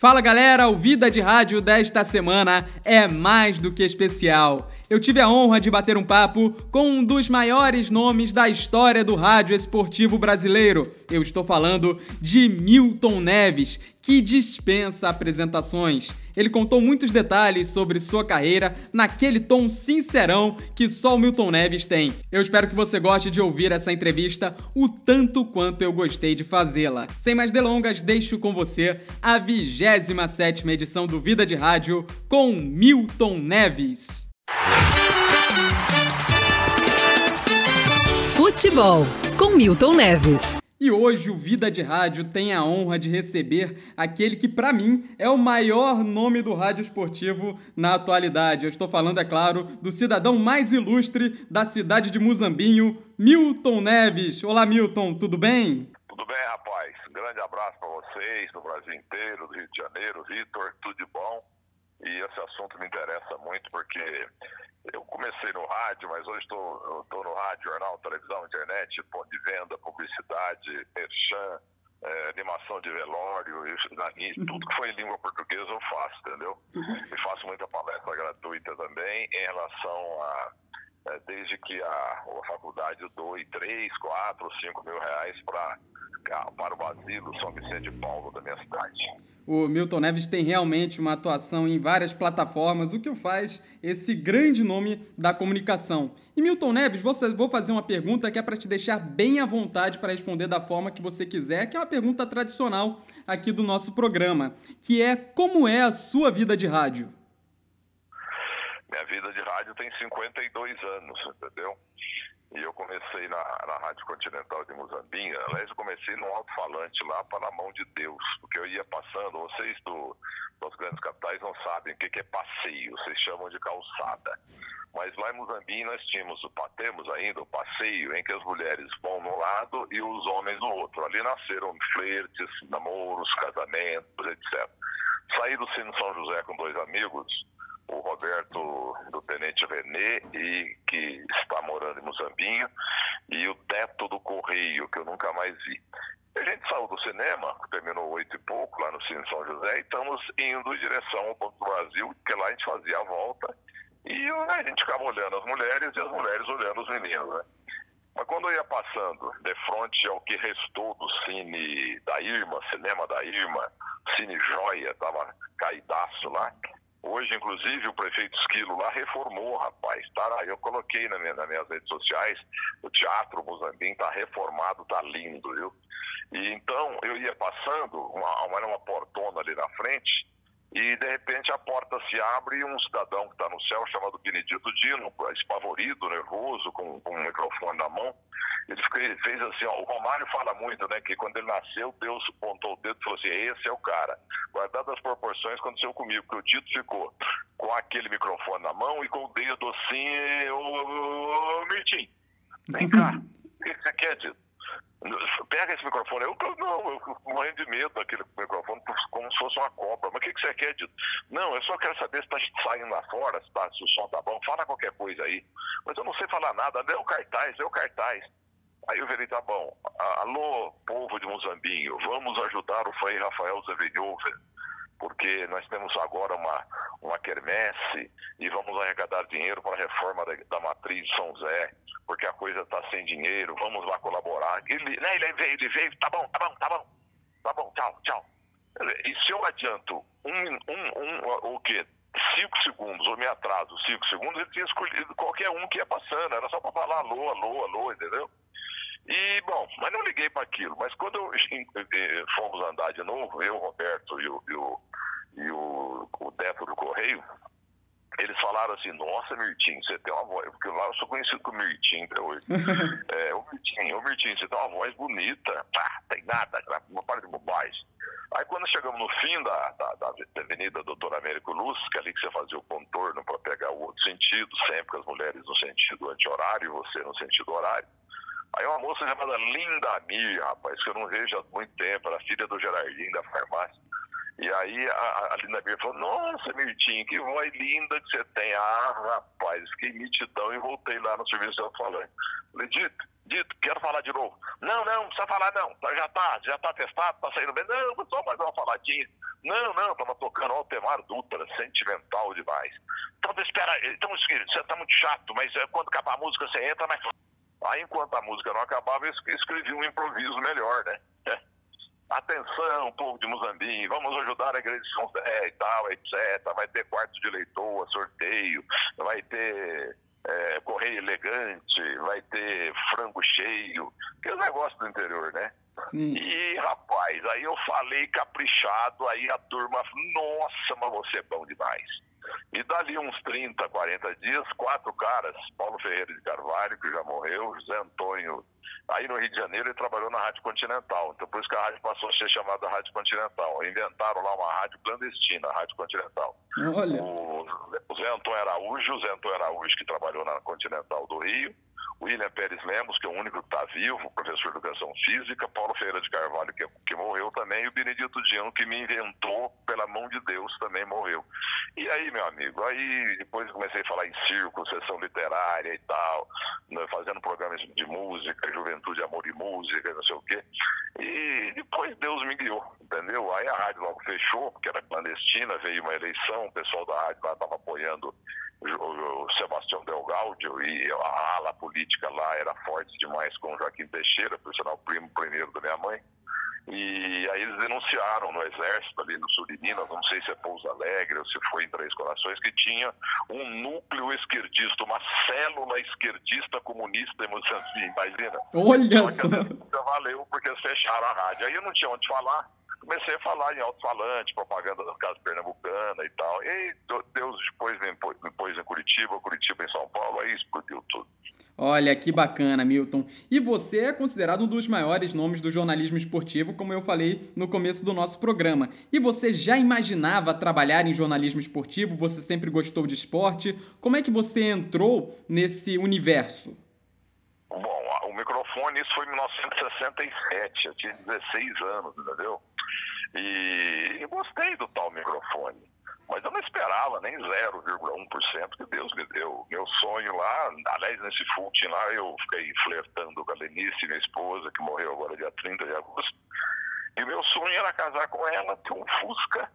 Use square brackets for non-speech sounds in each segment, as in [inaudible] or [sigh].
Fala galera, o Vida de Rádio desta semana é mais do que especial. Eu tive a honra de bater um papo com um dos maiores nomes da história do rádio esportivo brasileiro. Eu estou falando de Milton Neves, que dispensa apresentações. Ele contou muitos detalhes sobre sua carreira naquele tom sincerão que só o Milton Neves tem. Eu espero que você goste de ouvir essa entrevista o tanto quanto eu gostei de fazê-la. Sem mais delongas, deixo com você a 27 edição do Vida de Rádio com Milton Neves. Futebol com Milton Neves. E hoje o Vida de Rádio tem a honra de receber aquele que, para mim, é o maior nome do rádio esportivo na atualidade. Eu estou falando, é claro, do cidadão mais ilustre da cidade de Muzambinho, Milton Neves. Olá, Milton, tudo bem? Tudo bem, rapaz. Um grande abraço para vocês, do Brasil inteiro, do Rio de Janeiro. Vitor, tudo de bom? E esse assunto me interessa muito porque eu comecei no rádio, mas hoje estou no rádio, jornal, televisão, internet, ponto de venda, publicidade, merchan, é, animação de velório, isso, tudo que foi em língua portuguesa eu faço, entendeu? E faço muita palestra gratuita também em relação a. É, desde que a, a faculdade doe 3, 4, 5 mil reais pra, para o asilo São Vicente de Paulo da minha cidade. O Milton Neves tem realmente uma atuação em várias plataformas, o que o faz esse grande nome da comunicação. E Milton Neves, vou fazer uma pergunta que é para te deixar bem à vontade para responder da forma que você quiser, que é uma pergunta tradicional aqui do nosso programa, que é como é a sua vida de rádio? Minha vida de rádio tem 52 anos, entendeu? E eu comecei na, na Rádio Continental de Muzambinha. Aliás, eu comecei num alto-falante lá para a mão de Deus, porque eu ia passando. Vocês do, dos grandes capitais não sabem o que, que é passeio, vocês chamam de calçada. Mas lá em Muzambinho nós tínhamos, temos ainda o passeio em que as mulheres vão no lado e os homens no outro. Ali nasceram flertes, namoros, casamentos, etc. Saí do Cine São José com dois amigos o Roberto do Tenente René, e que está morando em Muzambinho, e o Teto do Correio, que eu nunca mais vi. A gente saiu do cinema, terminou oito e pouco, lá no Cine São José, e estamos indo em direção ao Banco do Brasil, porque lá a gente fazia a volta, e a gente ficava olhando as mulheres e as mulheres olhando os meninos, né? Mas quando eu ia passando de frente ao que restou do cine da Irma, cinema da Irma, Cine Joia, tava caidaço lá, Hoje, inclusive, o prefeito Esquilo lá reformou, rapaz. Tá, eu coloquei na minha, nas minhas redes sociais, o Teatro Mozambique está reformado, tá lindo, viu? E então eu ia passando, uma, uma, uma portona ali na frente, e de repente a porta se abre e um cidadão que está no céu, chamado Benedito Dino, espavorido, nervoso, com, com um microfone na mão, ele, fez assim, ó, o Romário fala muito, né, que quando ele nasceu, Deus pontou o dedo e falou assim, esse é o cara. Guardado as proporções, aconteceu comigo, que o Dito ficou com aquele microfone na mão e com o dedo assim, ô, ô, ô Mirtim, vem cá, [laughs] o que você quer, Dito? Pega esse microfone. Eu, não, eu morrendo de medo daquele microfone, como se fosse uma cobra. Mas o que, que você quer, Dito? Não, eu só quero saber se está saindo lá fora, se, tá, se o som tá bom. Fala qualquer coisa aí. Mas eu não sei falar nada. O cartaz, o cartaz. Aí eu falei, tá bom. Alô, povo de Mozambinho, vamos ajudar o Frei Rafael Zevenhoven, porque nós temos agora uma, uma quermesse e vamos arrecadar dinheiro para a reforma da, da matriz de São Zé porque a coisa está sem dinheiro, vamos lá colaborar. Ele, né, ele veio, ele veio, tá bom, tá bom, tá bom, tá bom, tchau, tchau. E se eu adianto um, um, um o quê? Cinco segundos, ou me atraso cinco segundos, ele tinha escolhido qualquer um que ia passando, era só para falar alô, alô, alô, entendeu? E, bom, mas não liguei para aquilo. Mas quando eu, fomos andar de novo, eu, Roberto e o, e o, e o, o do Correio, eles falaram assim, nossa, Mirtinho, você tem uma voz, porque lá eu sou conhecido como Mirtinho até hoje. [laughs] é, ô Mirtinho, ô Mirtinho, você tem uma voz bonita. Ah, tem nada, uma parte de bobagem. Aí quando chegamos no fim da, da, da Avenida Doutor Américo Luz, que é ali que você fazia o contorno para pegar o outro sentido, sempre as mulheres no sentido anti-horário e você no sentido horário. Aí uma moça chamada Linda Mir, rapaz, que eu não vejo há muito tempo, era filha do Gerardinho da farmácia. E aí a, a Linda Mir falou, nossa, Mirtinho, que voz linda que você tem. Ah, rapaz, fiquei mitidão e voltei lá no serviço de falante. Falei, dito, dito, quero falar de novo. Não, não, não precisa falar não. Tá, já tá, já tá testado, tá saindo bem. Não, só mais uma faladinha. Não, não, tava tocando Altemar Dutra, sentimental demais. Então, espera, então, você tá muito chato, mas eh, quando acabar a música você entra, mas. Aí, enquanto a música não acabava, eu escrevi um improviso melhor, né? [laughs] Atenção, povo de Muzambinho, vamos ajudar a igreja de São Zé e tal, etc. Vai ter quarto de leitoa, sorteio, vai ter é, correio elegante, vai ter frango cheio, que é o negócio do interior, né? Sim. E, rapaz, aí eu falei caprichado, aí a turma, nossa, mas você é bom demais. E dali uns 30, 40 dias, quatro caras, Paulo Ferreira de Carvalho, que já morreu, José Antônio Aí no Rio de Janeiro ele trabalhou na Rádio Continental. Então por isso que a rádio passou a ser chamada Rádio Continental. Inventaram lá uma rádio clandestina, a Rádio Continental. Olha. O, o Zé Antônio Araújo, o Zé Antônio Araújo que trabalhou na Continental do Rio, William Pérez Lemos, que é o único que está vivo, professor de educação física, Paulo Ferreira de Carvalho, que, que morreu também, e o Benedito Diano, que me inventou pela mão de Deus, também morreu. E aí, meu amigo, aí depois comecei a falar em circo, sessão literária e tal, né, fazendo programas de música, juventude, amor e música, não sei o quê. E depois Deus me guiou, entendeu? Aí a rádio logo fechou, porque era clandestina, veio uma eleição, o pessoal da rádio lá estava apoiando o Sebastião Delgaudio e a ala política lá era forte demais com o Joaquim Teixeira, por sinal primo primeiro da minha mãe. E aí eles denunciaram no exército ali no sul de Minas, não sei se é Pouso Alegre ou se foi em Três Corações, que tinha um núcleo esquerdista, uma célula esquerdista comunista em Moçambique, imagina. Olha só! Já valeu porque fecharam a rádio. Aí eu não tinha onde falar, comecei a falar em alto-falante, propaganda da Casa Pernambucana e tal. E Deus depois me pôs em Curitiba, Curitiba em São Paulo, aí explodiu tudo. Olha que bacana, Milton. E você é considerado um dos maiores nomes do jornalismo esportivo, como eu falei no começo do nosso programa. E você já imaginava trabalhar em jornalismo esportivo? Você sempre gostou de esporte? Como é que você entrou nesse universo? Bom, o microfone, isso foi em 1967, eu tinha 16 anos, entendeu? E gostei do tal microfone. Mas eu não esperava nem 0,1% que Deus me deu. Meu sonho lá, aliás, nesse footing lá, eu fiquei flertando com a Lenice, minha esposa, que morreu agora dia 30 de agosto. E meu sonho era casar com ela, ter um Fusca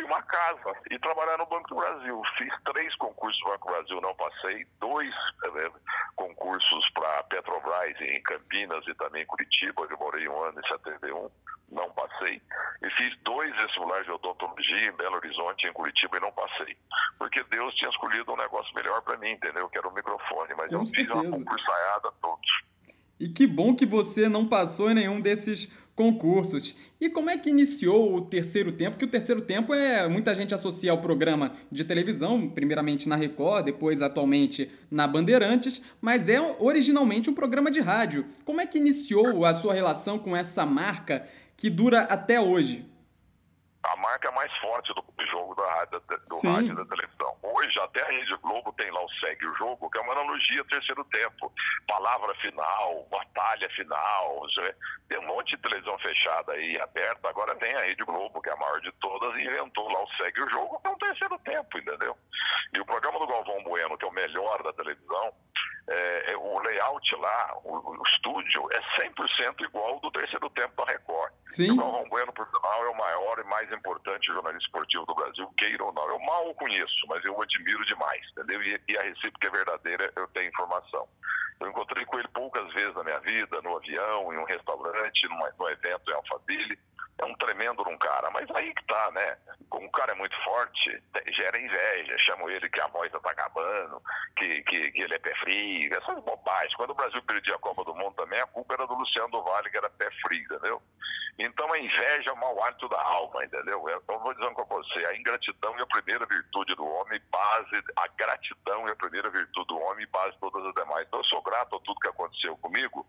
e uma casa e trabalhar no Banco do Brasil. Fiz três concursos no Banco do Brasil, não passei. Dois é, concursos para Petrobras em Campinas e também em Curitiba. Eu morei um ano em 71 não passei. E fiz dois vestibulares de odontologia em Belo Horizonte, em Curitiba, e não passei. Porque Deus tinha escolhido um negócio melhor para mim, entendeu? Que era o microfone. Mas Com eu certeza. fiz uma concursaiada todos. E que bom que você não passou em nenhum desses concursos. E como é que iniciou o terceiro tempo? Que o terceiro tempo é muita gente associa ao programa de televisão, primeiramente na Record, depois atualmente na Bandeirantes, mas é originalmente um programa de rádio. Como é que iniciou a sua relação com essa marca que dura até hoje? A marca mais forte do jogo da rádio, do rádio da televisão. Hoje, até a Rede Globo tem lá o Segue o Jogo, que é uma analogia terceiro tempo. Palavra final, batalha final. Tem um monte de televisão fechada aí, aberta. Agora tem a Rede Globo, que é a maior de todas, e inventou lá o Segue o Jogo, que é um terceiro tempo, entendeu? E o programa do Galvão Bueno, que é o melhor da televisão, é, é, o layout lá, o, o, estúdio, é 100% igual ao do terceiro tempo da Record. Sim. O Galvão Bueno, por sinal, é o maior e mais importante jornalista esportivo do Brasil, queira ou não. Eu mal o conheço, mas eu o admiro demais, entendeu? E, a recíproca é verdadeira, eu tenho informação. Eu encontrei com ele poucas vezes na minha vida, no avião, em um restaurante, numa, num evento em Alphaville é um tremendo um cara, mas aí que tá, né? Como o cara é muito forte, gera inveja, chamam ele que a voz tá acabando, que, que, que ele é pé frio, essas bobagens. Quando o Brasil perdia a Copa do Mundo também, a culpa era do Luciano do Vale, que era pé frio, entendeu? Então a inveja o mau hálito da alma, entendeu? Então vou dizendo com você, a ingratidão é a primeira virtude do homem, base, a gratidão é a primeira virtude do homem, base todas as demais. Então eu sou grato a tudo que aconteceu comigo,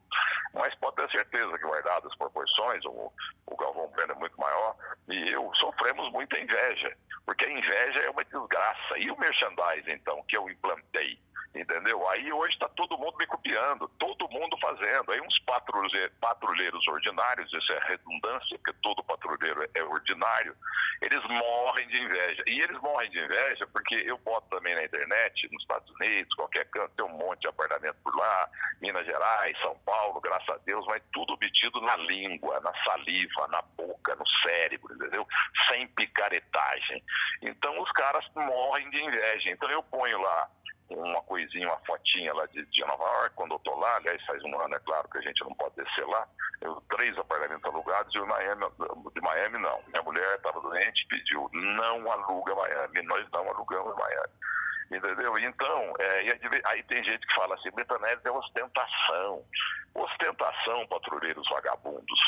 mas pode ter certeza que guardado as proporções, o, o Galvão Bueno é muito maior, e eu sofremos muita inveja, porque a inveja é uma desgraça. E o merchandising, então, que eu implantei? entendeu? Aí hoje está todo mundo me copiando, todo mundo fazendo. Aí uns patrulheiros, patrulheiros ordinários, isso é redundância, porque todo patrulheiro é ordinário, eles morrem de inveja. E eles morrem de inveja porque eu boto também na internet, nos Estados Unidos, qualquer canto, tem um monte de apartamento por lá, Minas Gerais, São Paulo, graças a Deus, mas tudo obtido na língua, na saliva, na boca, no cérebro, entendeu? Sem picaretagem. Então os caras morrem de inveja. Então eu ponho lá uma coisinha, uma fotinha lá de, de Nova York, quando eu tô lá, aliás, faz um ano, é claro que a gente não pode descer lá, eu, três apartamentos alugados e o Miami, de Miami não. Minha mulher estava doente, pediu, não aluga Miami, nós não alugamos Miami. Entendeu? Então, é, aí tem gente que fala assim, Brita Neves é ostentação. Ostentação, patrulheiros vagabundos.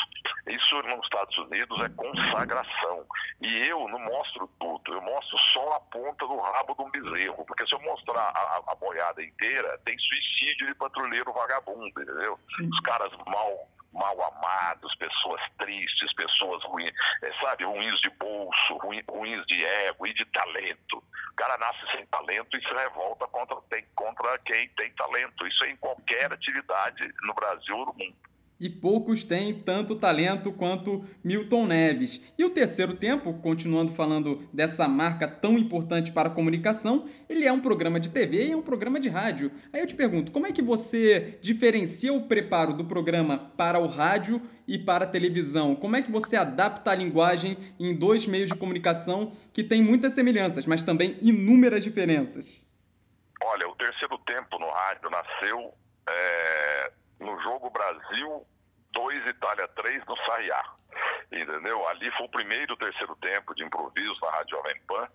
Isso nos Estados Unidos é consagração. E eu não mostro tudo, eu mostro só a ponta do rabo de um bezerro. Porque se eu mostrar a, a boiada inteira, tem suicídio de patrulheiro vagabundo, entendeu? Os caras mal mal amados, pessoas tristes, pessoas ruins, é, sabe, ruins de bolso, ruins de ego e de talento. O cara nasce sem talento e se revolta contra, tem, contra quem tem talento. Isso é em qualquer atividade no Brasil ou no mundo e poucos têm tanto talento quanto Milton Neves. E o terceiro tempo, continuando falando dessa marca tão importante para a comunicação, ele é um programa de TV e é um programa de rádio. Aí eu te pergunto, como é que você diferencia o preparo do programa para o rádio e para a televisão? Como é que você adapta a linguagem em dois meios de comunicação que têm muitas semelhanças, mas também inúmeras diferenças? Olha, o terceiro tempo no rádio nasceu é, no jogo Brasil 2, Itália 3 no Sarriá. Entendeu? Ali foi o primeiro terceiro tempo de improviso na Rádio Jovem Pan.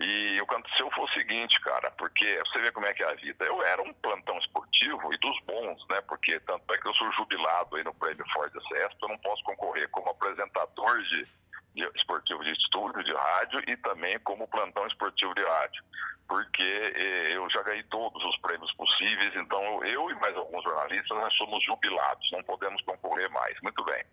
E o que aconteceu foi o seguinte, cara, porque você vê como é que é a vida. Eu era um plantão esportivo e dos bons, né? Porque tanto é que eu sou jubilado aí no Prêmio Ford CS, eu não posso concorrer como apresentador de, de esportivo de estúdio, de rádio e também como plantão esportivo de rádio porque eh, eu já ganhei todos os prêmios possíveis, então eu e mais alguns jornalistas nós somos jubilados, não podemos concorrer mais. Muito bem.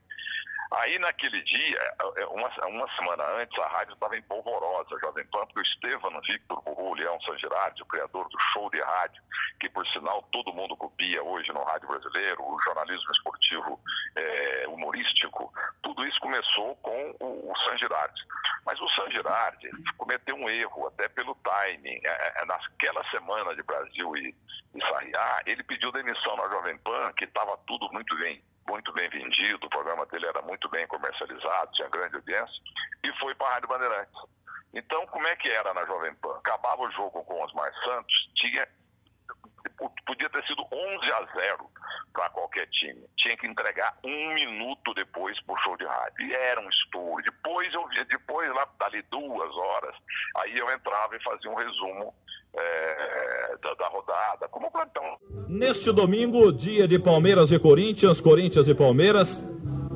Aí naquele dia, é, uma, uma semana antes, a rádio estava em polvorosa, Jovem Pan, porque o Estevam Victor Burru, Leão Sangirardi, o criador do show de rádio, que por sinal todo mundo copia hoje no rádio brasileiro, o jornalismo esportivo é, humorístico, tudo isso começou com o, o San Girardi. Mas o San Girardi cometeu um erro, até pelo timing. É, é, naquela semana de Brasil e, e Sarriá, ele pediu demissão na Jovem Pan, que estava tudo muito bem muito bem vendido, o programa dele era muito bem comercializado, tinha grande audiência, e foi para a Rádio Bandeirantes. Então, como é que era na Jovem Pan? Acabava o jogo com Osmar Santos, tinha podia ter sido 11 a 0 para qualquer time. Tinha que entregar um minuto depois pro show de rádio. E era um estouro. Depois eu depois lá dali duas horas, aí eu entrava e fazia um resumo é, da, da, rodada, como plantão. Neste domingo, dia de Palmeiras e Corinthians, Corinthians e Palmeiras.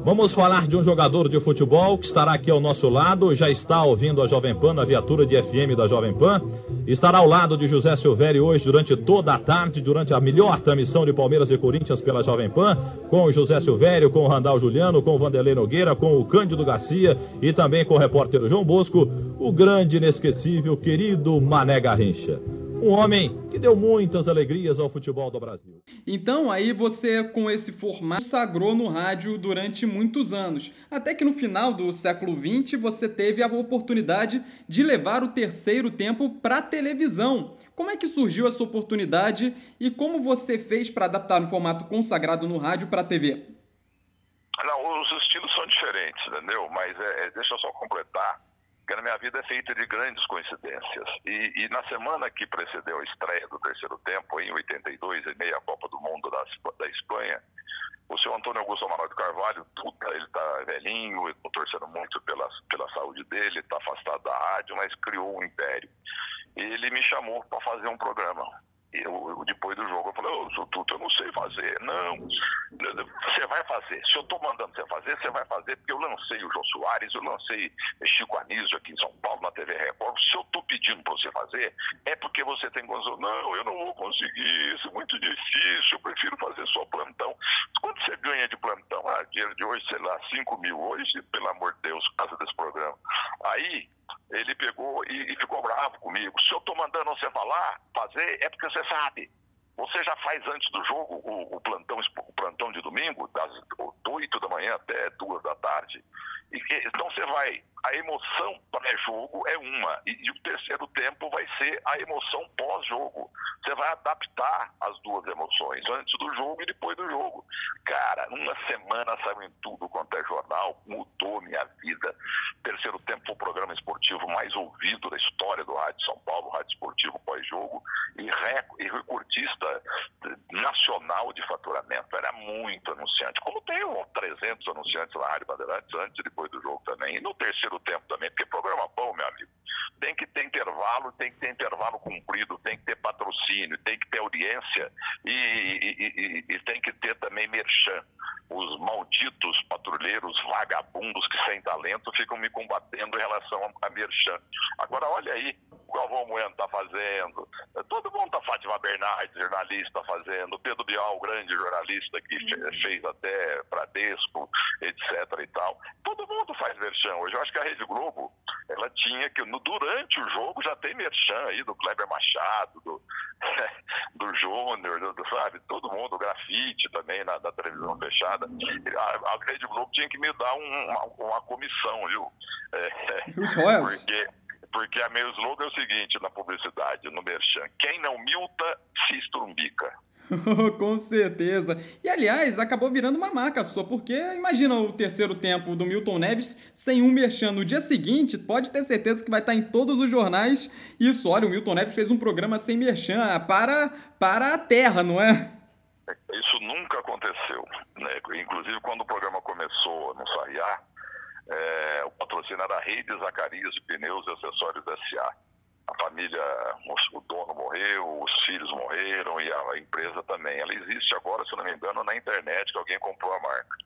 Vamos falar de um jogador de futebol que estará aqui ao nosso lado, já está ouvindo a Jovem Pan na viatura de FM da Jovem Pan. Estará ao lado de José Silvério hoje durante toda a tarde, durante a melhor transmissão de Palmeiras e Corinthians pela Jovem Pan, com o José Silvério, com o Randal Juliano, com o Vanderlei Nogueira, com o Cândido Garcia e também com o repórter João Bosco, o grande, inesquecível, querido Mané Garrincha um homem que deu muitas alegrias ao futebol do Brasil. Então, aí você, com esse formato, sagrou no rádio durante muitos anos. Até que no final do século XX você teve a oportunidade de levar o terceiro tempo para a televisão. Como é que surgiu essa oportunidade e como você fez para adaptar no formato consagrado no rádio para a TV? Não, os estilos são diferentes, entendeu? Mas é, é, deixa eu só completar porque a minha vida é feita de grandes coincidências. E, e, na semana que precedeu a estreia do terceiro tempo, em 82, em meia Copa do Mundo da, da Espanha, o senhor Antônio Augusto Amaral de Carvalho, ele está velhinho, estou torcendo muito pela, pela saúde dele, está afastado da rádio, mas criou um império. E ele me chamou para fazer um programa eu, depois do jogo, eu falei, ô, oh, Tuto, eu não sei fazer. Não, você vai fazer. Se eu estou mandando você fazer, você vai fazer, porque eu lancei o João Soares, eu lancei Chico Anísio aqui em São Paulo, na TV Record. Se eu estou pedindo para você fazer, é porque você tem condição. Não, eu não vou conseguir isso, é muito difícil, eu prefiro fazer só plantão. Quanto você ganha de plantão? Ah, dinheiro de hoje, sei lá, 5 mil hoje, pelo amor de Deus, casa desse programa. Aí, ele pegou e, e ficou bravo comigo. Se eu estou mandando você falar, fazer, é porque você sabe. Você já faz antes do jogo o, o plantão, o plantão de domingo, das 8 da manhã até 2 da tarde. E, então você vai a emoção pré-jogo é uma, e, e, o terceiro tempo vai ser a emoção pós-jogo. Você vai adaptar as duas emoções, antes do jogo e depois do jogo. Cara, uma semana saiu em tudo quanto é jornal, mudou minha vida. Terceiro tempo foi o programa esportivo mais ouvido da história do Rádio São Paulo, Rádio Esportivo pós-jogo, e, e recordista nacional de faturamento. Era muito anunciante, como tem 300 anunciantes na Rádio Bandeirantes antes e depois do jogo também. E no terceiro tempo também, porque programa bom, meu amigo, tem que ter intervalo, tem que ter intervalo cumprido, tem que ter patrocínio, tem que ter audiência e, e, e, e tem que ter também merchan. Os malditos patrulheiros vagabundos que sem talento ficam me combatendo em relação a merchan. Agora, olha aí, o Galvão Bueno está fazendo, todo mundo está Fátima Bernardes, jornalista, fazendo, Pedro Bial, grande jornalista que fez até Bradesco, etc e tal. Todo mundo faz merchan hoje. Eu acho que a Rede Globo, ela tinha que, no, durante o jogo, já tem merchan aí do Kleber Machado, do, [laughs] do Júnior, do, do, sabe, todo mundo, o grafite também na, televisão fechada. A, a Rede Globo tinha que me dar um, uma, uma comissão, viu? É, Os royalties. [laughs] Porque porque a meu slogan é o seguinte na publicidade, no Merchan: quem não milta, se estrumbica. [laughs] Com certeza. E aliás, acabou virando uma marca sua, porque imagina o terceiro tempo do Milton Neves sem um merchan no dia seguinte, pode ter certeza que vai estar em todos os jornais. Isso, olha, o Milton Neves fez um programa sem merchan para, para a terra, não é? Isso nunca aconteceu. Né? Inclusive, quando o programa começou no Sarriá, é, o patrocínio era Rede Zacarias de Pneus e Acessórios S.A. A família, o dono morreu, os filhos morreram e a empresa também. Ela existe agora, se não me engano, na internet, que alguém comprou a marca.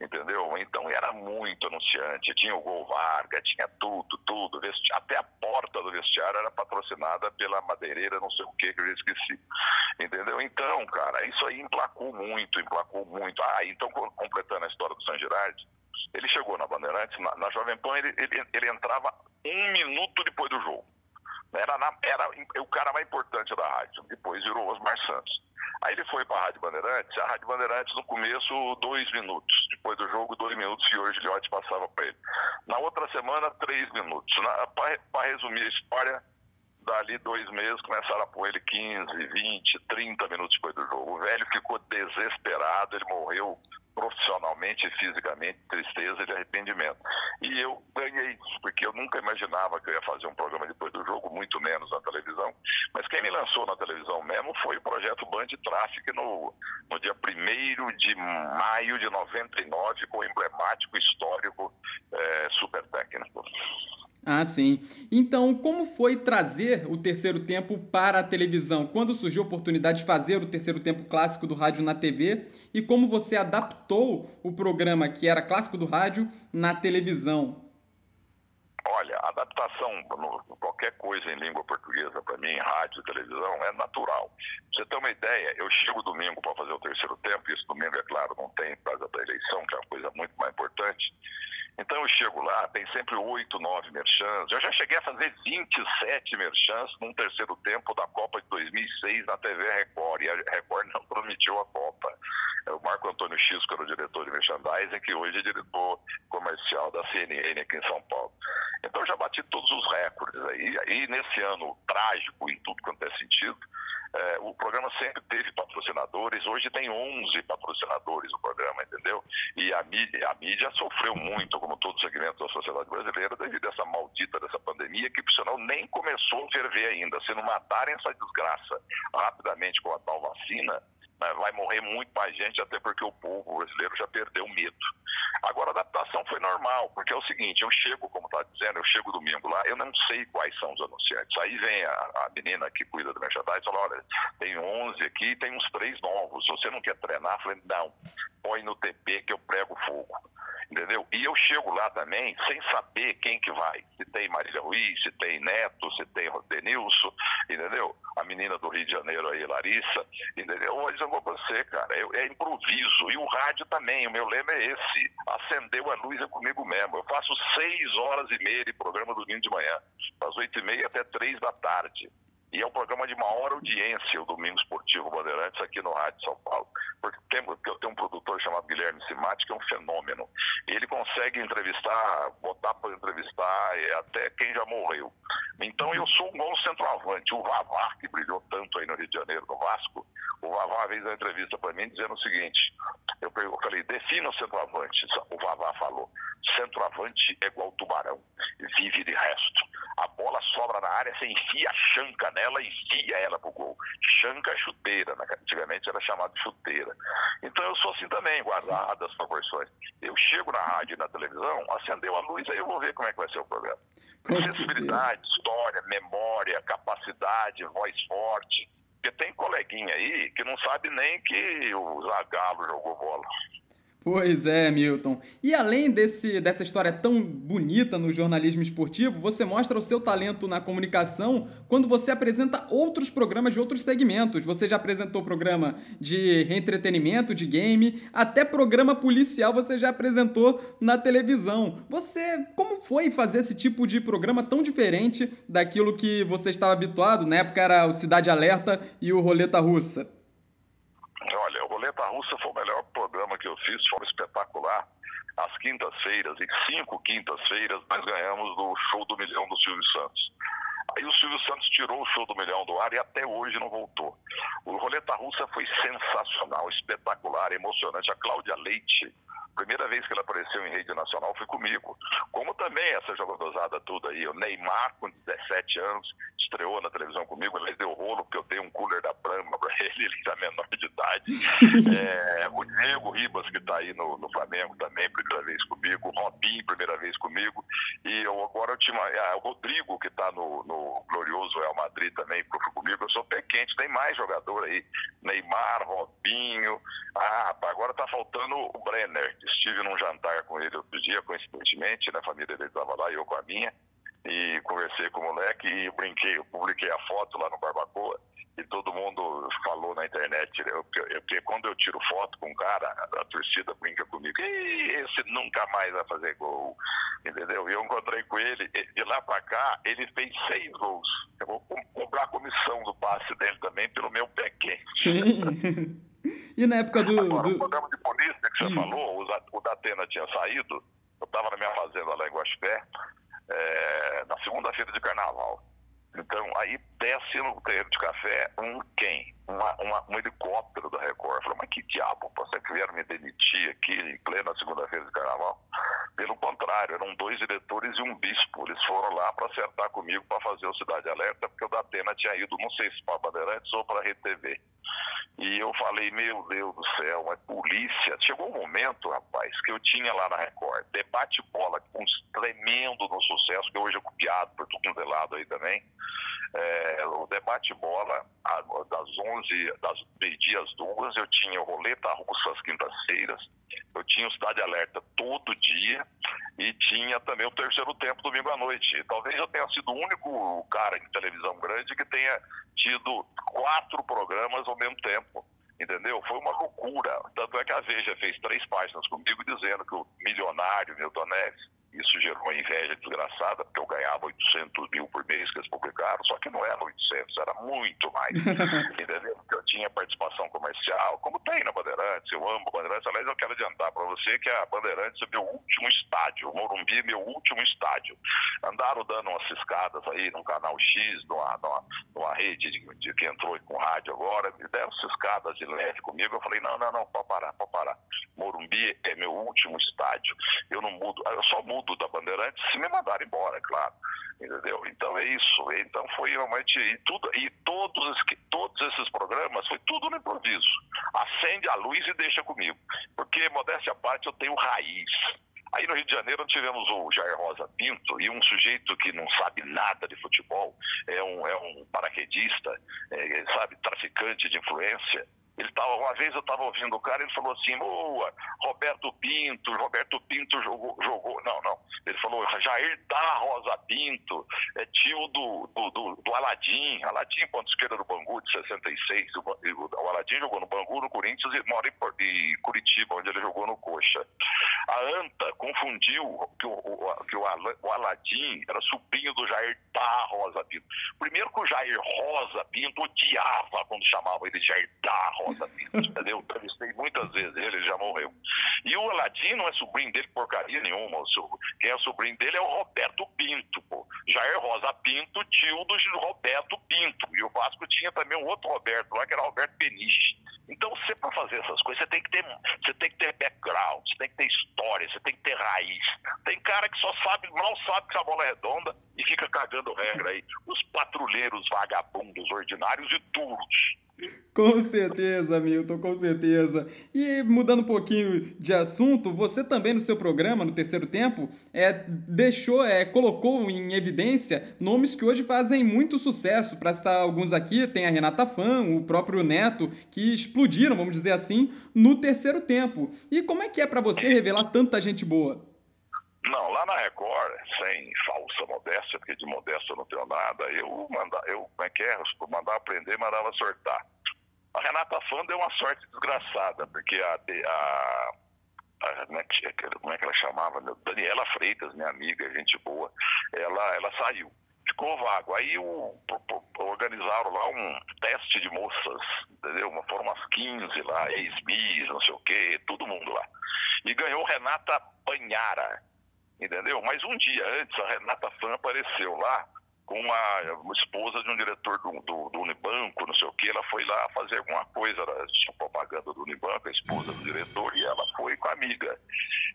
Entendeu? Então era muito anunciante. Tinha o Gol Varga, tinha tudo, tudo. Até a porta do vestiário era patrocinada pela madeireira, não sei o que, que eu esqueci. Entendeu? Então, cara, isso aí emplacou muito, emplacou muito. Ah, então, completando a história do San Girardi, ele chegou na Bandeirantes, na, na Jovem Pan, ele, ele, ele, entrava um minuto depois do jogo. Era, na, era o cara mais importante da rádio. Depois virou Osmar Santos. Aí ele foi para a Rádio Bandeirantes. A Rádio Bandeirantes, no começo, dois minutos. Depois do jogo, dois minutos, e hoje Liotti passava para ele. Na outra semana, três minutos. Para resumir a história, dali dois meses começaram a pôr ele 15, 20, 30 minutos depois do jogo. O velho ficou desesperado, ele morreu profissionalmente e fisicamente, tristeza e arrependimento. E eu ganhei, porque eu nunca imaginava que eu ia fazer um programa depois do jogo, muito menos na televisão. Mas quem me lançou na televisão mesmo foi o projeto Band Traffic no, no dia 1 de maio de 99, com o emblemático histórico é, super técnico. Ah, sim. Então, como foi trazer o terceiro tempo para a televisão? Quando surgiu a oportunidade de fazer o terceiro tempo clássico do rádio na TV? E como você adaptou o programa que era clássico do rádio na televisão? Olha, adaptação, qualquer coisa em língua portuguesa, para mim, rádio televisão, é natural. Pra você ter uma ideia, eu chego domingo para fazer o terceiro tempo, e esse domingo, é claro, não tem por causa da eleição, que é uma coisa muito mais importante. Então eu chego lá, tem sempre oito, nove merchans. Eu já cheguei a fazer 27 merchans num terceiro tempo da Copa de 2006 na TV Record. E a Record [laughs] não prometeu a Copa. É o Marco Antônio X, que era o diretor de merchandising, que hoje é diretor comercial da CNN aqui em São Paulo. Então eu já bati todos os recordes aí. E nesse ano trágico em tudo quanto é sentido, é, o programa sempre teve patrocinadores, hoje tem 11 patrocinadores o programa, entendeu? E a mídia, a mídia sofreu muito, como todo segmento da sociedade brasileira, devido a essa maldita dessa pandemia, que, por sinal, nem começou a ferver ainda. Se não matarem essa desgraça rapidamente com a tal vacina, vai morrer muito mais gente, até porque o povo brasileiro já perdeu medo. Agora, a adaptação foi normal, porque é o seguinte, eu chego, como está dizendo, eu chego domingo lá, eu não sei quais são os anunciantes. Aí vem a, a menina que cuida do merchandising e fala, olha, tem 11 aqui tem uns três novos, você não quer treinar? Eu falei, não, põe no TP que eu prego fogo. Entendeu? E eu chego lá também sem saber quem que vai. Se tem Marília Ruiz, se tem Neto, se tem Denilson, entendeu? A menina do Rio de Janeiro aí, Larissa, entendeu? Hoje eu vou você, cara, é, é improviso. E o rádio também, o meu lema é esse, acendeu a luz é comigo mesmo. Eu faço seis horas e meia de programa domingo de manhã, das oito e meia até três da tarde. E é um programa de maior audiência, o Domingo Esportivo Bandeirantes, aqui no Rádio São Paulo. Porque tem, eu tenho um produtor chamado Guilherme Simati, que é um fenômeno. Ele consegue entrevistar, botar para entrevistar até quem já morreu. Então eu sou um bom centroavante. O Vavá, que brilhou tanto aí no Rio de Janeiro, no Vasco, o Vavá uma vez deu uma entrevista para mim dizendo o seguinte: eu, eu falei, defina o centroavante. O Vavá falou: centroavante é igual tubarão, vive de resto. A bola sobra na área, você enfia a chanca nela e enfia ela pro gol. Chanca é chuteira, né? antigamente era chamado de chuteira. Então eu sou assim também, guardado as proporções. Eu chego na rádio e na televisão, acendeu a luz, aí eu vou ver como é que vai ser o programa. Sensibilidade, história, memória, capacidade, voz forte. Porque tem coleguinha aí que não sabe nem que o Zagallo jogou bola. Pois é, Milton. E além desse, dessa história tão bonita no jornalismo esportivo, você mostra o seu talento na comunicação quando você apresenta outros programas de outros segmentos. Você já apresentou programa de entretenimento, de game, até programa policial você já apresentou na televisão. Você, como foi fazer esse tipo de programa tão diferente daquilo que você estava habituado? Na época era o Cidade Alerta e o Roleta Russa. Roleta Russa foi o melhor programa que eu fiz, foi espetacular. Às quintas-feiras, em cinco quintas-feiras, nós ganhamos do show do milhão do Silvio Santos. Aí o Silvio Santos tirou o show do milhão do ar e até hoje não voltou. O Roleta Russa foi sensacional, espetacular, emocionante. A Cláudia Leite, primeira vez que ela apareceu em rede nacional foi comigo. Como também essa jogadorada toda aí, o Neymar, com 17 anos, estreou na televisão comigo, ele deu rolo, porque eu dei um cooler da Brahma para [laughs] ele, ele tá menor de idade. é, o Diego Ribas, que está aí no, no, Flamengo também, primeira vez comigo, o Robinho, primeira vez comigo, e eu, agora eu tinha, ah, o Rodrigo, que está no, no, glorioso Real Madrid também, comigo, eu sou pé quente, tem mais jogador aí, Neymar, Robinho, ah, agora está faltando o Brenner, estive num jantar com ele outro dia, coincidentemente, né, a família dele estava lá, e eu com a minha, e conversei com o moleque e brinquei, eu publiquei a foto lá no Barbacoa e todo mundo falou na internet, né? porque quando eu tiro foto com um cara, a torcida brinca comigo, esse nunca mais vai fazer gol, entendeu? E eu encontrei com ele, de lá pra cá, ele fez seis gols. Eu vou comprar a comissão do passe dele também pelo meu pé quente. Sim. [laughs] E na época do. Agora, do... o programa de polícia que você Isso. falou, o Datena tinha saído, eu estava na minha fazenda lá em Guaxupé, é, na segunda-feira de carnaval. Então, aí desce no terreiro de café um quem? Uma, uma, um helicóptero da Record. Eu falei, mas que diabo, você que vieram me demitir aqui em plena segunda-feira de carnaval? Pelo contrário, eram dois diretores e um bispo. Eles foram lá para acertar comigo para fazer o Cidade Alerta, porque o Datena tinha ido, não sei se para Bandeirantes ou para a Rede TV. E eu falei, meu Deus do céu, mas polícia. Chegou um momento, rapaz, que eu tinha lá na Record, debate bola, um tremendo no sucesso, que hoje é copiado por tudo é lado aí também. É, o debate bola, das 11, das meio-dia às duas, eu tinha o Roleta Russa às quintas-feiras, eu tinha o Cidade Alerta todo dia e tinha também o terceiro tempo domingo à noite. Talvez eu tenha sido o único cara em televisão grande que tenha tido quatro programas ao mesmo tempo. Entendeu? Foi uma loucura. Tanto é que a Veja fez três páginas comigo dizendo que o milionário Milton Neves isso gerou uma inveja desgraçada, porque eu ganhava 800 mil por mês que eles publicaram, só que não era 800, era muito mais. [laughs] entendeu? Porque eu tinha participação comercial, como tem na Bandeirantes, eu amo Bandeirantes. Aliás, eu quero adiantar para você que a Bandeirantes é meu último estádio, o Morumbi é meu último estádio. Andaram dando umas escadas aí no canal X, numa, numa, numa rede de, de, que entrou com rádio agora, me deram escadas de leve comigo. Eu falei: não, não, não, pode parar, pode parar. Morumbi é meu último estádio. Eu não mudo, eu só mudo da Bandeirantes se me mandaram embora, é claro. Entendeu? Então é isso. Então foi realmente. E, tudo, e todos, todos esses programas foi tudo no improviso. Acende a luz e deixa comigo. Porque, modéstia à parte, eu tenho raiz. Aí no Rio de Janeiro tivemos o Jair Rosa Pinto e um sujeito que não sabe nada de futebol, é um, é um paraquedista, é, sabe, traficante de influência, Ele tava, uma vez eu estava ouvindo o cara, ele falou assim, boa, Roberto Pinto, Roberto Pinto jogou, jogou. Não, não. Ele falou, Jair da Rosa Pinto, é tio do, do, do, do Aladim. Aladim, ponto esquerda do Bangu, de 66. O, o, Aladim jogou no Bangu, no Corinthians, e mora em, Curitiba, onde ele jogou no Coxa. A Anta confundiu que o, o, que o, Aladim era sobrinho do Jair da Rosa Pinto. Primeiro que o Jair Rosa Pinto odiava quando chamava ele Jair da Rosa Pinto, entendeu? Entrevistei muitas vezes ele, já morreu. E o Aladim não é sobrinho dele porcaria nenhuma. Quem é sobrinho dele é o Roberto Pinto, pô. Jair Rosa Pinto, tio do Roberto Pinto. E o Vasco tinha também um outro Roberto lá, que era Roberto Peniche. Então, você para fazer essas coisas, você tem que ter, você tem que ter background, você tem que ter história, você tem que ter raiz. Tem cara que só sabe, mal sabe que a bola é redonda e fica cagando regra aí. Os patrulheiros vagabundos ordinários e duros. Com certeza, Milton, com certeza. E mudando um pouquinho de assunto, você também no seu programa, no terceiro tempo, é, deixou, é, colocou em evidência nomes que hoje fazem muito sucesso. Para citar alguns aqui, tem a Renata Fã, o próprio Neto, que explodiram, vamos dizer assim, no terceiro tempo. E como é que é para você revelar tanta gente boa? Não, lá na Record, sem falsa modéstia, porque de modéstia eu não tenho nada, eu, manda, eu como é que é? Eu mandava aprender, mandava sortar. A Renata Fã deu uma sorte desgraçada, porque a, a, a como, é que, é que, ela chamava? Daniela Freitas, minha amiga, gente boa, ela, ela saiu. Ficou vago. Aí o, organizaram lá um teste de moças, entendeu? Foram umas 15 lá, ex-bis, não sei o quê, todo mundo lá. E ganhou Renata Banhara entendeu? Mas um dia antes, a Renata Fã apareceu lá com uma, esposa de um diretor do, do, do, Unibanco, não sei o que, ela foi lá fazer alguma coisa, era tipo, propaganda do Unibanco, a esposa do diretor, e ela foi com a amiga.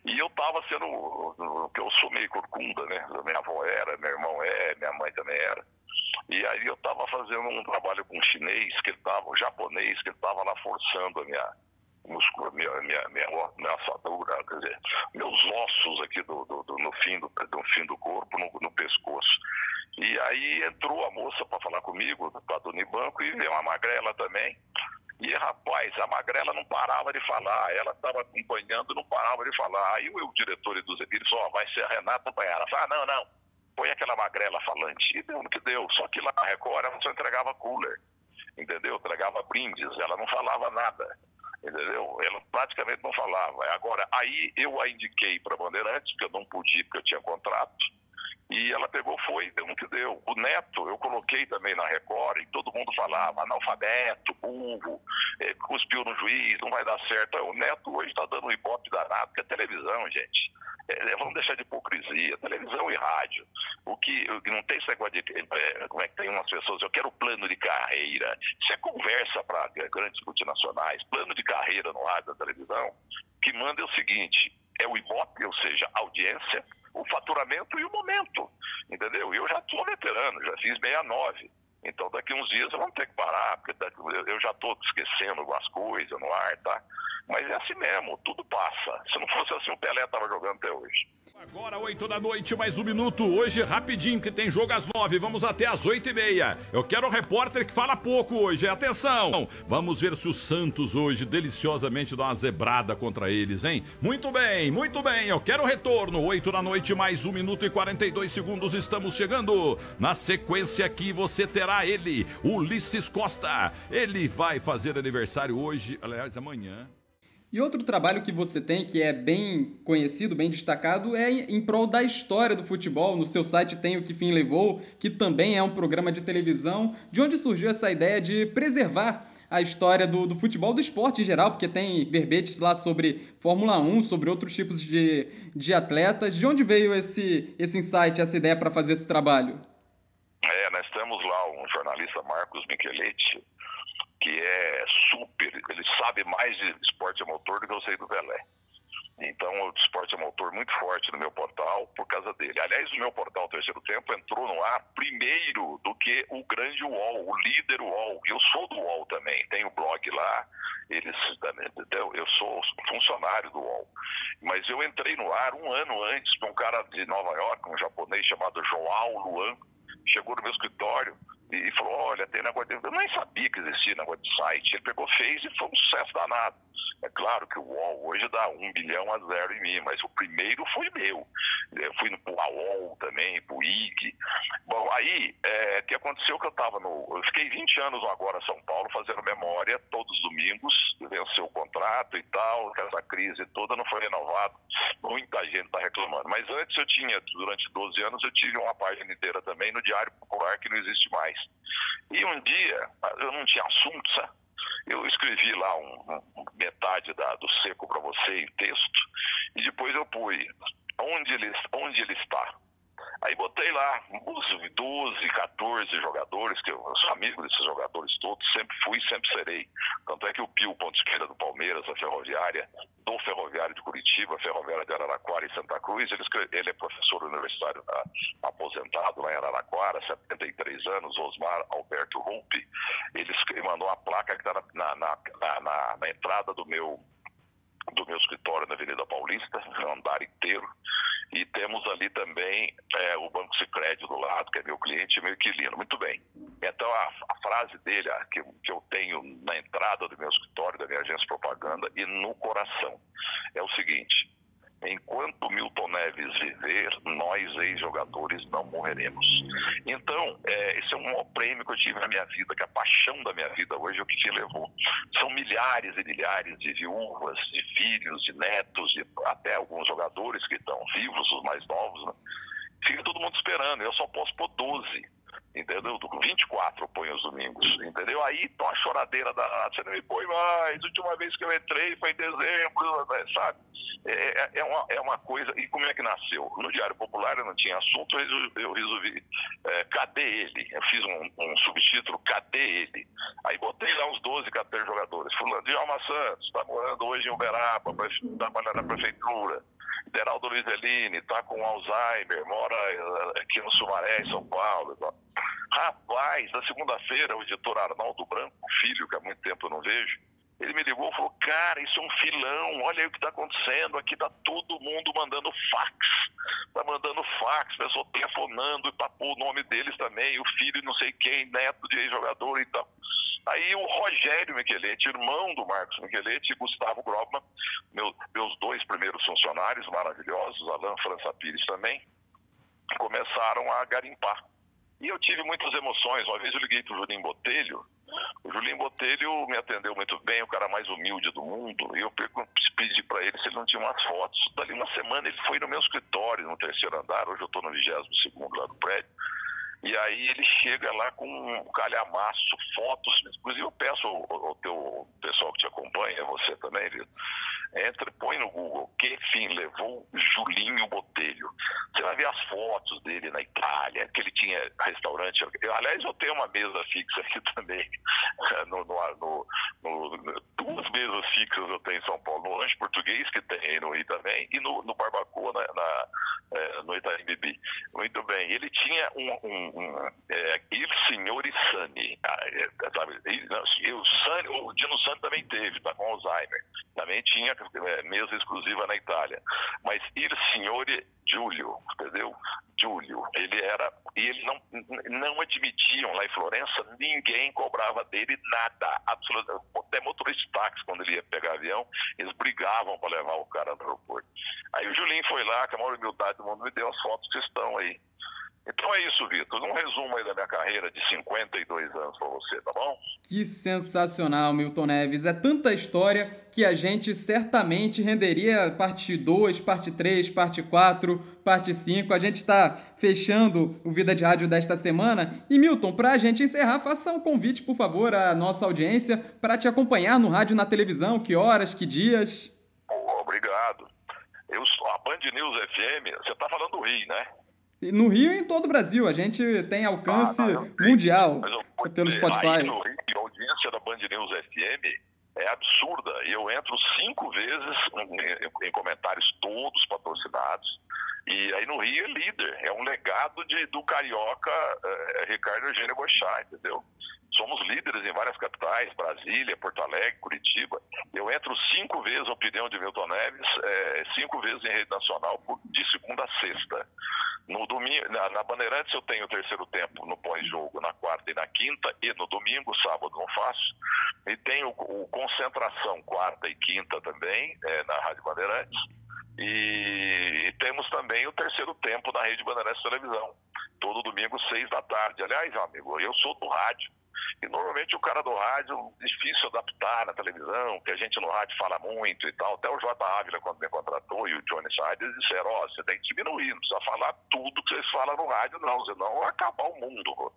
E eu estava sendo, que eu sou meio corcunda, né? Minha avó era, meu irmão é, minha mãe também era. E aí eu estava fazendo um trabalho com um chinês, que ele estava, um japonês, que ele estava lá forçando a minha, músculo, minha, minha, minha, minha assadura, quer dizer, meus ossos aqui do, do, do no, fim do, do fim do corpo, no, no pescoço. E aí entrou a moça para falar comigo, para do Unibanco, e veio uma magrela também. E, rapaz, a magrela não parava de falar, ela estava acompanhando não parava de falar. Aí o, o diretor do Zebir disse, ó, oh, vai ser a Renata Banhara. Ah, não, não, põe aquela magrela falante. E deu no que deu. Só que lá na Record ela só entregava cooler, entendeu? Entregava brindes, ela não falava nada entendeu? Ela praticamente não falava. Agora, aí eu a indiquei para Bandeirantes, porque eu não podia, porque eu tinha contrato, e ela pegou, foi, deu no que deu. O Neto, eu coloquei também na Record, e todo mundo falava, analfabeto, burro, é, cuspiu no juiz, não vai dar certo. O Neto hoje está dando um ibope danado, que é televisão, gente. É, vamos deixar de hipocrisia, televisão e rádio. O que, não tem esse negócio de. É, como é que tem umas pessoas, eu quero plano de carreira. Isso é conversa para grandes multinacionais. Plano de carreira no rádio da televisão, que manda é o seguinte: é o Ibope, ou seja, audiência, o faturamento e o momento. Entendeu? Eu já estou veterano, já fiz 69. Então daqui uns dias eu vou ter que parar, porque eu já estou esquecendo algumas coisas no ar, tá? Mas é assim mesmo, tudo passa. Se não fosse assim, o Pelé estava jogando até hoje. Agora, 8 da noite, mais um minuto. Hoje, rapidinho, que tem jogo às 9. Vamos até às 8 e meia. Eu quero um repórter que fala pouco hoje. Atenção! Vamos ver se o Santos hoje deliciosamente dá uma zebrada contra eles, hein? Muito bem, muito bem. Eu quero o retorno. 8 da noite, mais um minuto e 42 segundos. Estamos chegando. Na sequência aqui, você terá ele, Ulisses Costa. Ele vai fazer aniversário hoje, aliás, amanhã. E outro trabalho que você tem, que é bem conhecido, bem destacado, é em prol da história do futebol. No seu site tem o Que Fim Levou, que também é um programa de televisão, de onde surgiu essa ideia de preservar a história do, do futebol, do esporte em geral, porque tem verbetes lá sobre Fórmula 1, sobre outros tipos de, de atletas. De onde veio esse, esse insight, essa ideia para fazer esse trabalho? É, nós temos lá um jornalista, Marcos Micheletti, que é super, ele sabe mais de esporte a motor do que eu sei do Pelé. Então, o esporte a motor muito forte no meu portal por causa dele. Aliás, o meu portal Terceiro Tempo entrou no ar primeiro do que o grande UOL, o líder UOL. Eu sou do UOL também, tenho blog lá, eles, eu sou funcionário do UOL. Mas eu entrei no ar um ano antes, um cara de Nova York, um japonês chamado João Luan, chegou no meu escritório e falou, olha, tem negócio de... Eu nem sabia que existia negócio de site. Ele pegou, fez e foi um sucesso danado. É claro que o UOL hoje dá um bilhão a zero em mim, mas o primeiro foi meu. Eu fui no UOL também, pro IG. Bom, aí, é, que aconteceu que eu estava no... Eu fiquei 20 anos agora em São Paulo fazendo memória, todos os domingos, venceu o contrato e tal, essa crise toda, não foi renovado. Muita gente está reclamando. Mas antes eu tinha, durante 12 anos, eu tive uma página inteira também no Diário Popular, que não existe mais. E um dia, eu não tinha assunto, sabe? Eu escrevi lá um, um, metade da, do seco para você em texto e depois eu pus onde ele, onde ele está. Aí botei lá uns 12, 14 jogadores, que eu sou amigo desses jogadores todos, sempre fui sempre serei. Tanto é que o Pio, ponto esquerda do Palmeiras, a Ferroviária, do Ferroviário de Curitiba, Ferroviária de Araraquara e Santa Cruz, ele, ele é professor universitário tá, aposentado lá em Araraquara, 73 anos, Osmar Alberto Rumpi. Ele, ele mandou uma placa que está na, na, na, na entrada do meu do meu escritório na Avenida Paulista, um andar inteiro. E temos ali também é, o Banco Sicredi do lado, que é meu cliente e meu inquilino. Muito bem. Então, a, a frase dele, a, que, que eu tenho na entrada do meu escritório, da minha agência de propaganda, e no coração, é o seguinte: Enquanto Milton Neves viver, nós, ex-jogadores, não morreremos. Então, é, esse é um maior prêmio que eu tive na minha vida, que a paixão da minha vida hoje é o que te levou. São milhares e milhares de viúvas, de filhos, de netos, de até alguns jogadores que estão vivos, os mais novos, né? Fica todo mundo esperando, eu só posso pôr 12 entendeu? 24 eu ponho os domingos, entendeu? Aí tô a choradeira da você não me põe mais, última vez que eu entrei foi em dezembro, né, sabe? É, é, é, uma, é uma coisa, e como é que nasceu? No Diário Popular eu não tinha assunto, eu resolvi, é, cadê ele? Eu fiz um, um, subtítulo, cadê ele? Aí botei lá uns 12, 14 jogadores, fulano de Alma Santos, está morando hoje em Uberaba, trabalhando na prefeitura, Geraldo Luizelini, está com Alzheimer, mora eh, aqui no Sumaré, em São Paulo. Rapaz, na segunda-feira, o editor Arnaldo Branco, filho, que há muito tempo eu não vejo, ele me ligou e falou, cara, isso é um filão, olha aí o que está acontecendo, aqui está todo mundo mandando fax, está mandando fax, pessoal telefonando para pôr o nome deles também, o filho não sei quem, neto de jogador e tal. Aí o Rogério Michelete, irmão do Marcos Michelete, e Gustavo Grobman, meu, meus dois primeiros funcionários maravilhosos, Alain França Pires também, começaram a garimpar. E eu tive muitas emoções. Uma vez eu liguei para o Julinho Botelho, o Julinho Botelho me atendeu muito bem, o cara mais humilde do mundo, e eu pedi para ele se ele não tinha umas fotos. Dali uma semana ele foi no meu escritório, no terceiro andar, hoje eu estou no 22 segundo lá do prédio, e aí ele chega lá com um calhamaço, fotos, inclusive eu peço ao, ao teu pessoal que te acompanha, você também, viu? Entra, põe no Google, que fim levou Julinho Botelho. Você vai ver as fotos dele na Itália, que ele tinha restaurante. Eu, aliás, eu tenho uma mesa fixa aqui [laughs] também, no, no, no, duas mesas fixas eu tenho em São Paulo, no Lanche Português, que tem aí no Rio também, e no, no Barbacoa, na, na, é, no Itaim Bibi. Muito bem, ele tinha um, um um, é, Il Signore Sani. Ah, é, sabe? o, Sani, o Dino Sani também teve, tá com Alzheimer. Também tinha é, mesa exclusiva na Itália. Mas Il Signore Giulio, entendeu? Giulio, ele era, e eles não, não admitiam lá em Florença, ninguém cobrava dele nada, absolutamente, até motorista de táxi, quando ele ia pegar avião, eles brigavam para levar o cara no aeroporto. Aí o Julinho foi lá, com a maior humildade do mundo, me deu as fotos que estão aí. Então é isso, Vitor. Um resumo aí da minha carreira de 52 anos para você, tá bom? Que sensacional, Milton Neves. É tanta história que a gente certamente renderia parte 2, parte 3, parte 4, parte 5. A gente está fechando o Vida de Rádio desta semana. E, Milton, para a gente encerrar, faça um convite, por favor, à nossa audiência para te acompanhar no rádio na televisão. Que horas, que dias? obrigado. Eu, a Band News FM, você está falando do Rio, né? No Rio e em todo o Brasil, a gente tem alcance ah, não, mundial eu, pelo Spotify. Aí no Rio, a audiência da Band News FM é absurda. Eu entro cinco vezes em, em comentários todos patrocinados. E aí no Rio é líder. É um legado de, do carioca é, Ricardo Eugênio Bochá, entendeu? Somos líderes em várias capitais, Brasília, Porto Alegre, Curitiba. Eu entro cinco vezes a opinião de Milton Neves, é, cinco vezes em rede nacional, de segunda a sexta. No domingo, na, na Bandeirantes eu tenho o terceiro tempo no pós-jogo, na quarta e na quinta e no domingo, sábado não faço. E tem o, o Concentração, quarta e quinta também, é, na Rádio Bandeirantes. E, e, temos também o terceiro tempo na Rede Bandeirantes Televisão, todo domingo, seis da tarde. Aliás, amigo, eu sou do rádio. E normalmente o cara do rádio, difícil adaptar na televisão, que a gente no rádio fala muito e tal. Até o J. Ávila, quando me contratou, e o Johnny Sides disseram, ó, oh, você tem que diminuir, não precisa falar tudo que vocês falam no rádio, não, senão vai acabar o mundo.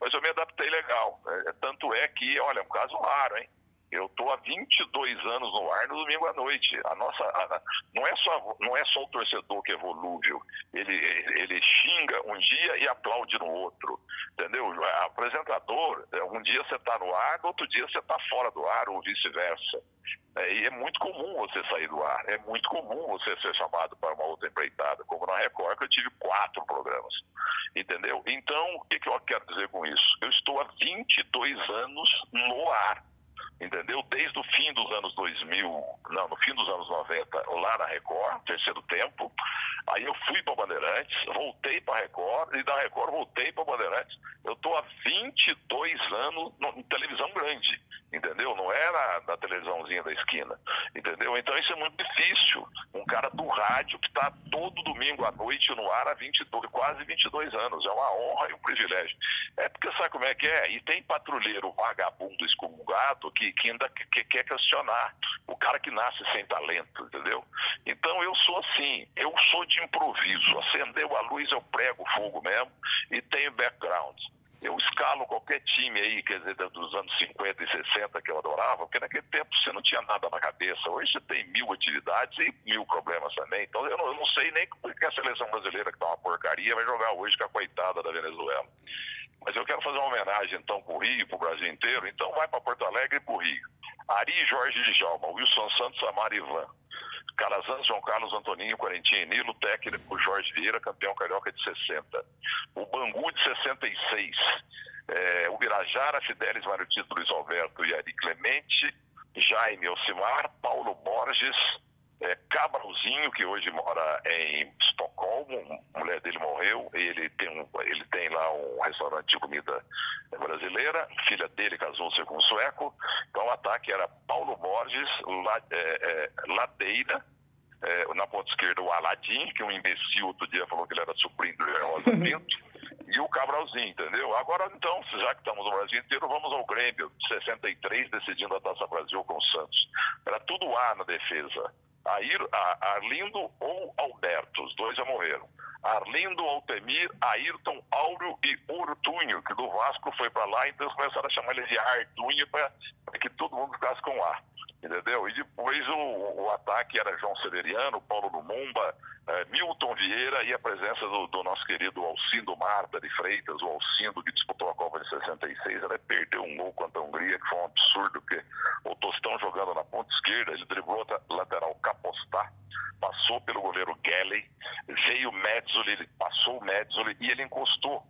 Mas eu me adaptei legal. É, tanto é que, olha, é um caso raro, hein? Eu estou há 22 anos no ar no domingo à noite. A nossa, a, não, é só, não é só o torcedor que é volúvel. Ele, ele xinga um dia e aplaude no outro. Entendeu? Apresentador, é, um dia você está no ar, no outro dia você está fora do ar, ou vice-versa. É, e é muito comum você sair do ar, é muito comum você ser chamado para uma outra empreitada, como na Record, que eu tive quatro programas. Entendeu? Então, o que, que eu quero dizer com isso? Eu estou há 22 anos no ar entendeu? Desde o fim dos anos 2000, não, no fim dos anos 90, lá na Record, terceiro tempo. Aí eu fui para Bandeirantes, voltei para Record e da Record voltei para Bandeirantes. Eu estou há 22 anos no, em televisão grande, entendeu? Não na, na, televisãozinha da esquina, entendeu? Então isso é muito difícil. Um cara do rádio que está todo domingo à noite no ar há 22, quase 22 anos. É uma honra e um privilégio. É porque sabe como é que é? E tem patrulheiro vagabundo excomungado que que, ainda que, quer questionar. O cara que nasce sem talento, entendeu? Então eu sou assim, eu sou de improviso. Acendeu a luz, eu prego fogo mesmo e tenho background. Eu escalo qualquer time aí, quer dizer, dos anos 50 e 60 que eu adorava, porque naquele tempo você não tinha nada na cabeça. Hoje você tem mil atividades e mil problemas também. Então eu não, eu não sei nem que a seleção brasileira, que tá uma porcaria, vai jogar hoje com a coitada da Venezuela. Mas eu quero fazer uma homenagem então para o Rio, para o Brasil inteiro. Então vai para Porto Alegre e para o Rio. Ari Jorge de Jalma, Wilson Santos, Amar Ivan. Calazans, João Carlos Antoninho, Quarentinha Nilo, técnico Jorge Vieira, campeão carioca de 60. O Bangu de 66. É, o Birajara, Fidelis, Mário Tito, Luiz Alberto e Ari Clemente. Jaime Alcimar, Paulo Borges, é, Cabralzinho, que hoje mora em Estocolmo, a mulher dele morreu, ele tem, um, ele tem lá um restaurante de comida brasileira, filha dele casou-se com um sueco, então o ataque era Paulo Borges, La, é, é, Ladeira, é, na ponta esquerda o Aladim, que um imbecil outro dia falou que ele era sobrinho do Rosa [laughs] Pinto, e o Cabralzinho, entendeu? Agora, então, já que estamos no Brasil inteiro, vamos ao Grêmio, 63, decidindo a Taça Brasil com o Santos. Era tudo A na defesa. Air, Arlindo ou Alberto, os dois já morreram. Arlindo, Altemir, Ayrton, Áureo e Urtunho, que do Vasco foi para lá, então eles começaram a chamar ele de Artunho para que todo mundo ficasse com A entendeu? E depois o, o ataque era João Severiano, Paulo Lumumba, é, Milton Vieira e a presença do, do, nosso querido Alcindo Marta de Freitas, o Alcindo que disputou a Copa de 66, ele perdeu um gol contra a Hungria, que foi um absurdo, porque o Tostão jogando na ponta esquerda, ele driblou a lateral Capostá, passou pelo goleiro Gelley, veio o Metzoli, ele passou o Metzoli e ele encostou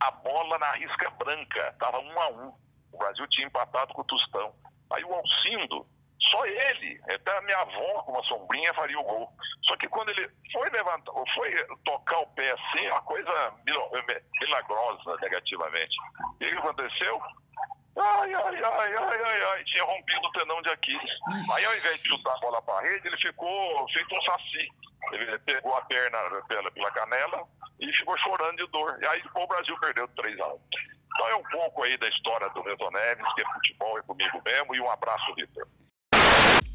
a bola na risca branca, estava um a um. O Brasil tinha empatado com o Tostão. Aí o Alcindo só ele, até a minha avó, com uma sombrinha, faria o gol. Só que quando ele foi levantar, foi tocar o pé assim, uma coisa milagrosa negativamente. O que aconteceu? Ai, ai, ai, ai, ai, ai, tinha rompido o tendão de Aquiles. Aí ao invés de chutar a bola para a rede, ele ficou feito um saci. Ele pegou a perna pela, pela canela e ficou chorando de dor. E aí o Brasil perdeu 3 a 1 Então é um pouco aí da história do Milton Neves, que é futebol é comigo mesmo, e um abraço, Vitor.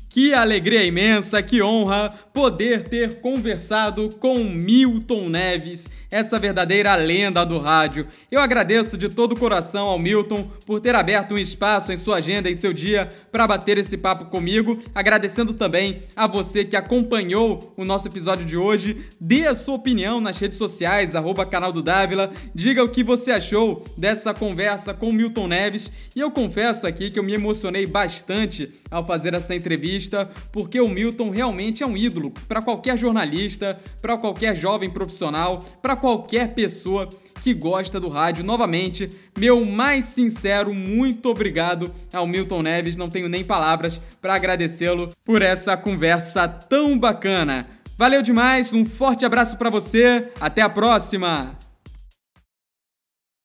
Que alegria imensa, que honra poder ter conversado com Milton Neves, essa verdadeira lenda do rádio. Eu agradeço de todo o coração ao Milton por ter aberto um espaço em sua agenda, em seu dia, para bater esse papo comigo. Agradecendo também a você que acompanhou o nosso episódio de hoje. Dê a sua opinião nas redes sociais, arroba canal do Dávila. Diga o que você achou dessa conversa com Milton Neves. E eu confesso aqui que eu me emocionei bastante ao fazer essa entrevista, porque o Milton realmente é um ídolo para qualquer jornalista, para qualquer jovem profissional, para qualquer pessoa que gosta do rádio. Novamente, meu mais sincero muito obrigado ao Milton Neves. Não tenho nem palavras para agradecê-lo por essa conversa tão bacana. Valeu demais, um forte abraço para você, até a próxima!